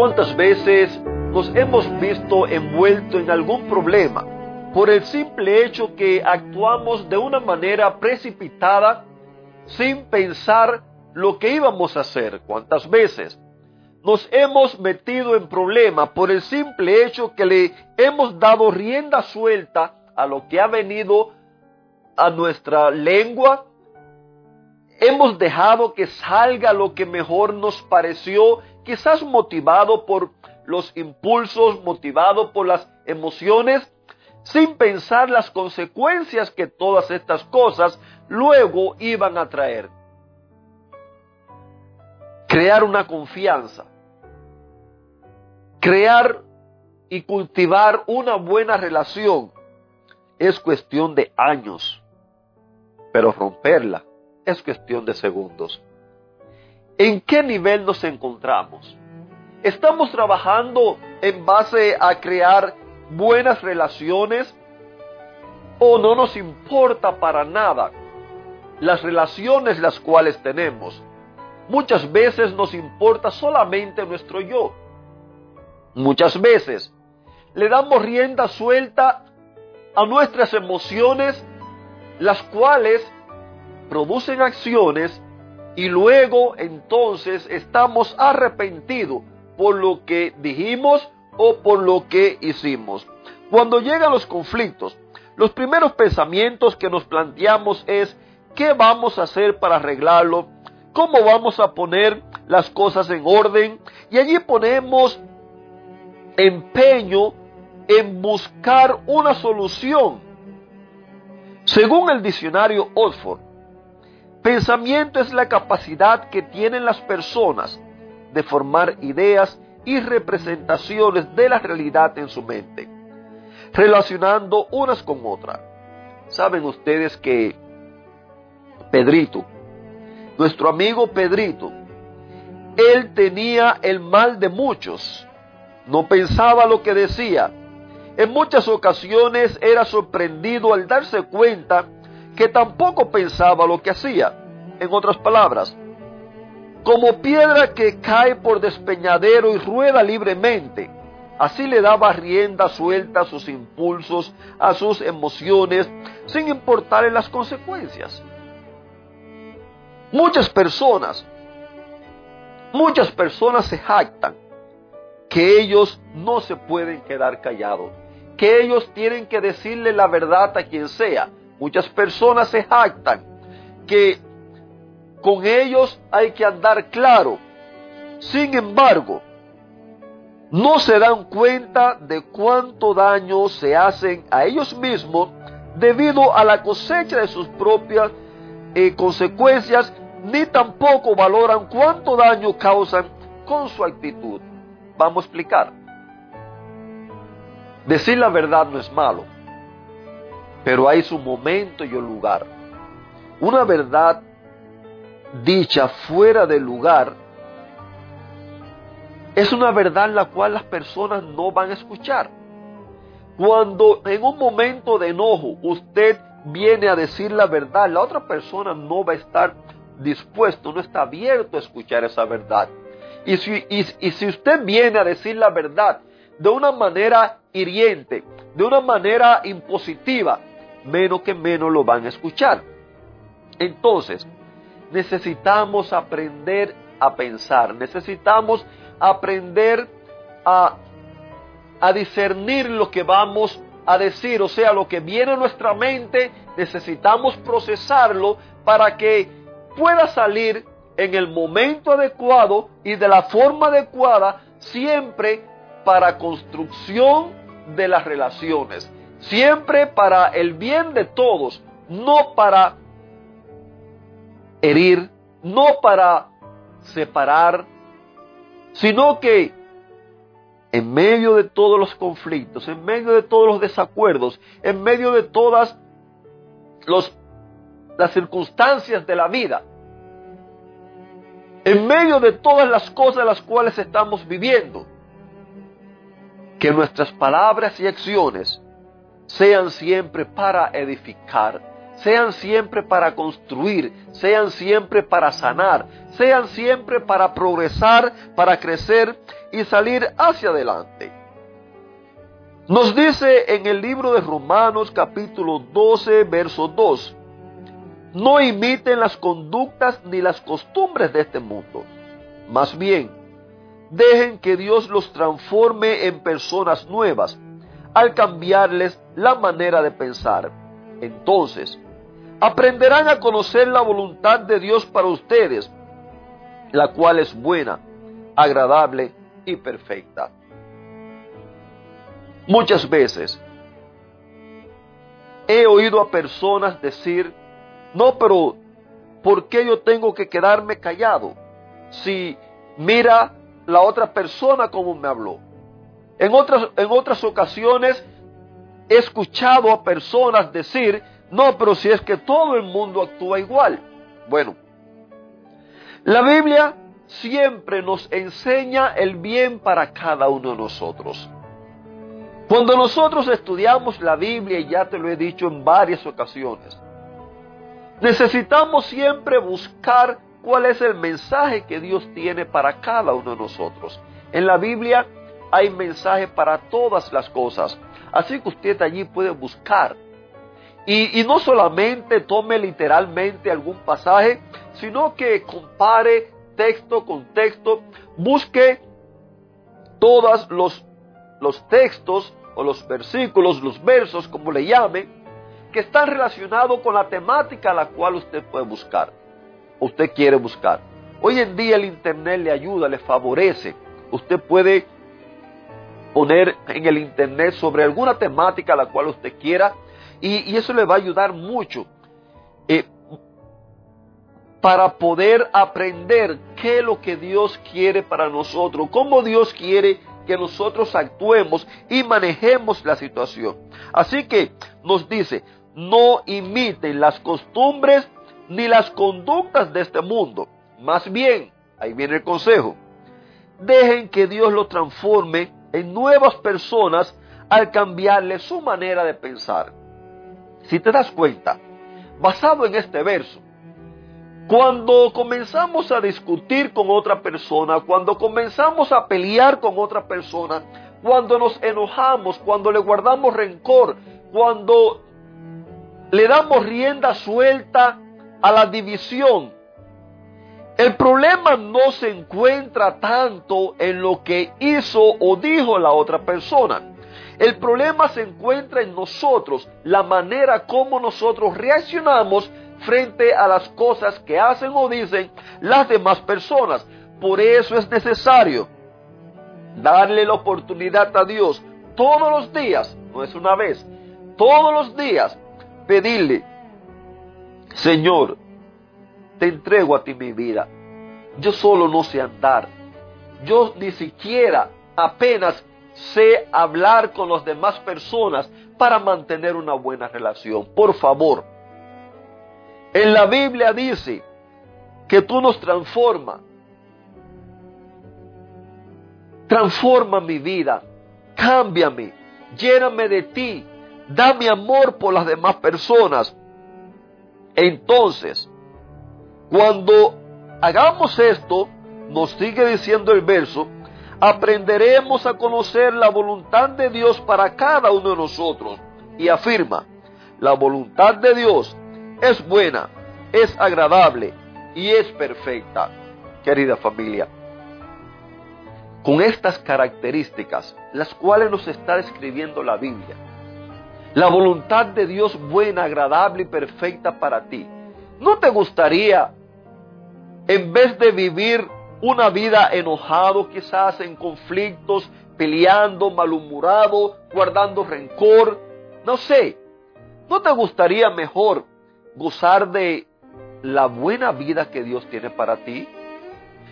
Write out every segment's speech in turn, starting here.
¿Cuántas veces nos hemos visto envueltos en algún problema por el simple hecho que actuamos de una manera precipitada sin pensar lo que íbamos a hacer? ¿Cuántas veces nos hemos metido en problemas por el simple hecho que le hemos dado rienda suelta a lo que ha venido a nuestra lengua? Hemos dejado que salga lo que mejor nos pareció quizás motivado por los impulsos, motivado por las emociones, sin pensar las consecuencias que todas estas cosas luego iban a traer. Crear una confianza, crear y cultivar una buena relación es cuestión de años, pero romperla es cuestión de segundos. ¿En qué nivel nos encontramos? ¿Estamos trabajando en base a crear buenas relaciones? ¿O no nos importa para nada las relaciones las cuales tenemos? Muchas veces nos importa solamente nuestro yo. Muchas veces le damos rienda suelta a nuestras emociones, las cuales producen acciones y luego entonces estamos arrepentidos por lo que dijimos o por lo que hicimos. Cuando llegan los conflictos, los primeros pensamientos que nos planteamos es ¿qué vamos a hacer para arreglarlo? ¿Cómo vamos a poner las cosas en orden? Y allí ponemos empeño en buscar una solución. Según el diccionario Oxford, Pensamiento es la capacidad que tienen las personas de formar ideas y representaciones de la realidad en su mente, relacionando unas con otras. Saben ustedes que Pedrito, nuestro amigo Pedrito, él tenía el mal de muchos, no pensaba lo que decía. En muchas ocasiones era sorprendido al darse cuenta que tampoco pensaba lo que hacía. En otras palabras, como piedra que cae por despeñadero y rueda libremente, así le daba rienda suelta a sus impulsos, a sus emociones, sin importarle las consecuencias. Muchas personas, muchas personas se jactan que ellos no se pueden quedar callados, que ellos tienen que decirle la verdad a quien sea, Muchas personas se jactan que con ellos hay que andar claro. Sin embargo, no se dan cuenta de cuánto daño se hacen a ellos mismos debido a la cosecha de sus propias eh, consecuencias, ni tampoco valoran cuánto daño causan con su actitud. Vamos a explicar. Decir la verdad no es malo pero hay su momento y un lugar. Una verdad dicha fuera del lugar es una verdad la cual las personas no van a escuchar. Cuando en un momento de enojo usted viene a decir la verdad, la otra persona no va a estar dispuesto, no está abierto a escuchar esa verdad. Y si usted viene a decir la verdad de una manera hiriente, de una manera impositiva, menos que menos lo van a escuchar. Entonces, necesitamos aprender a pensar, necesitamos aprender a, a discernir lo que vamos a decir, o sea, lo que viene a nuestra mente, necesitamos procesarlo para que pueda salir en el momento adecuado y de la forma adecuada, siempre para construcción de las relaciones siempre para el bien de todos, no para herir, no para separar, sino que en medio de todos los conflictos, en medio de todos los desacuerdos, en medio de todas las circunstancias de la vida, en medio de todas las cosas las cuales estamos viviendo, que nuestras palabras y acciones sean siempre para edificar, sean siempre para construir, sean siempre para sanar, sean siempre para progresar, para crecer y salir hacia adelante. Nos dice en el libro de Romanos capítulo 12, verso 2, no imiten las conductas ni las costumbres de este mundo. Más bien, dejen que Dios los transforme en personas nuevas al cambiarles la manera de pensar. Entonces, aprenderán a conocer la voluntad de Dios para ustedes, la cual es buena, agradable y perfecta. Muchas veces he oído a personas decir, no, pero ¿por qué yo tengo que quedarme callado? Si mira la otra persona como me habló. En otras, en otras ocasiones he escuchado a personas decir, no, pero si es que todo el mundo actúa igual. Bueno, la Biblia siempre nos enseña el bien para cada uno de nosotros. Cuando nosotros estudiamos la Biblia, y ya te lo he dicho en varias ocasiones, necesitamos siempre buscar cuál es el mensaje que Dios tiene para cada uno de nosotros. En la Biblia hay mensaje para todas las cosas, así que usted allí puede buscar. Y, no solamente tome literalmente algún pasaje, sino que compare texto con texto, busque todos los, los textos o los versículos, los versos, como le llame, que están relacionados con la temática a la cual usted puede buscar, usted quiere buscar. Hoy en día el Internet le ayuda, le favorece. Usted puede poner en el Internet sobre alguna temática a la cual usted quiera y, eso le va a ayudar mucho eh, para poder aprender qué es lo que Dios quiere para nosotros, cómo Dios quiere que nosotros actuemos y manejemos la situación. Así que nos dice, no imiten las costumbres ni las conductas de este mundo. Más bien, ahí viene el consejo, dejen que Dios lo transforme en nuevas personas al cambiarle su manera de pensar. Si te das cuenta, basado en este verso, cuando comenzamos a discutir con otra persona, cuando comenzamos a pelear con otra persona, cuando nos enojamos, cuando le guardamos rencor, cuando le damos rienda suelta a la división, el problema no se encuentra tanto en lo que hizo o dijo la otra persona. El problema se encuentra en nosotros, la manera como nosotros reaccionamos frente a las cosas que hacen o dicen las demás personas. Por eso es necesario darle la oportunidad a Dios todos los días, no es una vez, todos los días, pedirle, Señor, te entrego a ti mi vida. Yo solo no sé andar. Yo ni siquiera apenas sé hablar con las demás personas para mantener una buena relación. Por favor, en la Biblia dice que tú nos transformas. Transforma mi vida, cámbiame, lléname de ti, dame amor por las demás personas. Entonces, cuando hagamos esto, nos sigue diciendo el verso, aprenderemos a conocer la voluntad de Dios para cada uno de nosotros. Y afirma, la voluntad de Dios es buena, es agradable y es perfecta. Querida familia, con estas características, las cuales nos está describiendo la Biblia, la voluntad de Dios buena, agradable y perfecta para ti, ¿no te gustaría, en vez de vivir una vida enojado, quizás en conflictos, peleando, malhumorado, guardando rencor, no sé, ¿no te gustaría mejor gozar de la buena vida que Dios tiene para ti?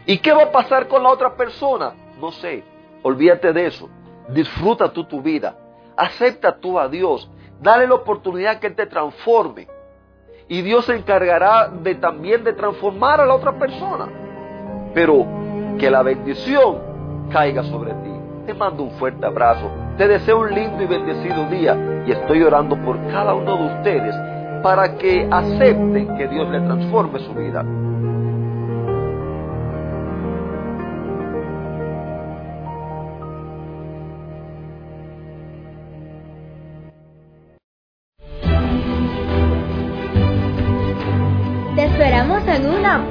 ¿Y qué va a pasar con la otra persona? No sé, Olvídate de eso. Disfruta tú tu vida. Acepta tú a Dios. Dale la oportunidad que Él te transforme. Y Dios se encargará de también de transformar a la otra persona. Pero que la bendición caiga sobre ti. Te mando un fuerte abrazo. Te deseo un lindo y bendecido día. Y estoy orando por cada uno de ustedes para que acepten que Dios le transforme su vida.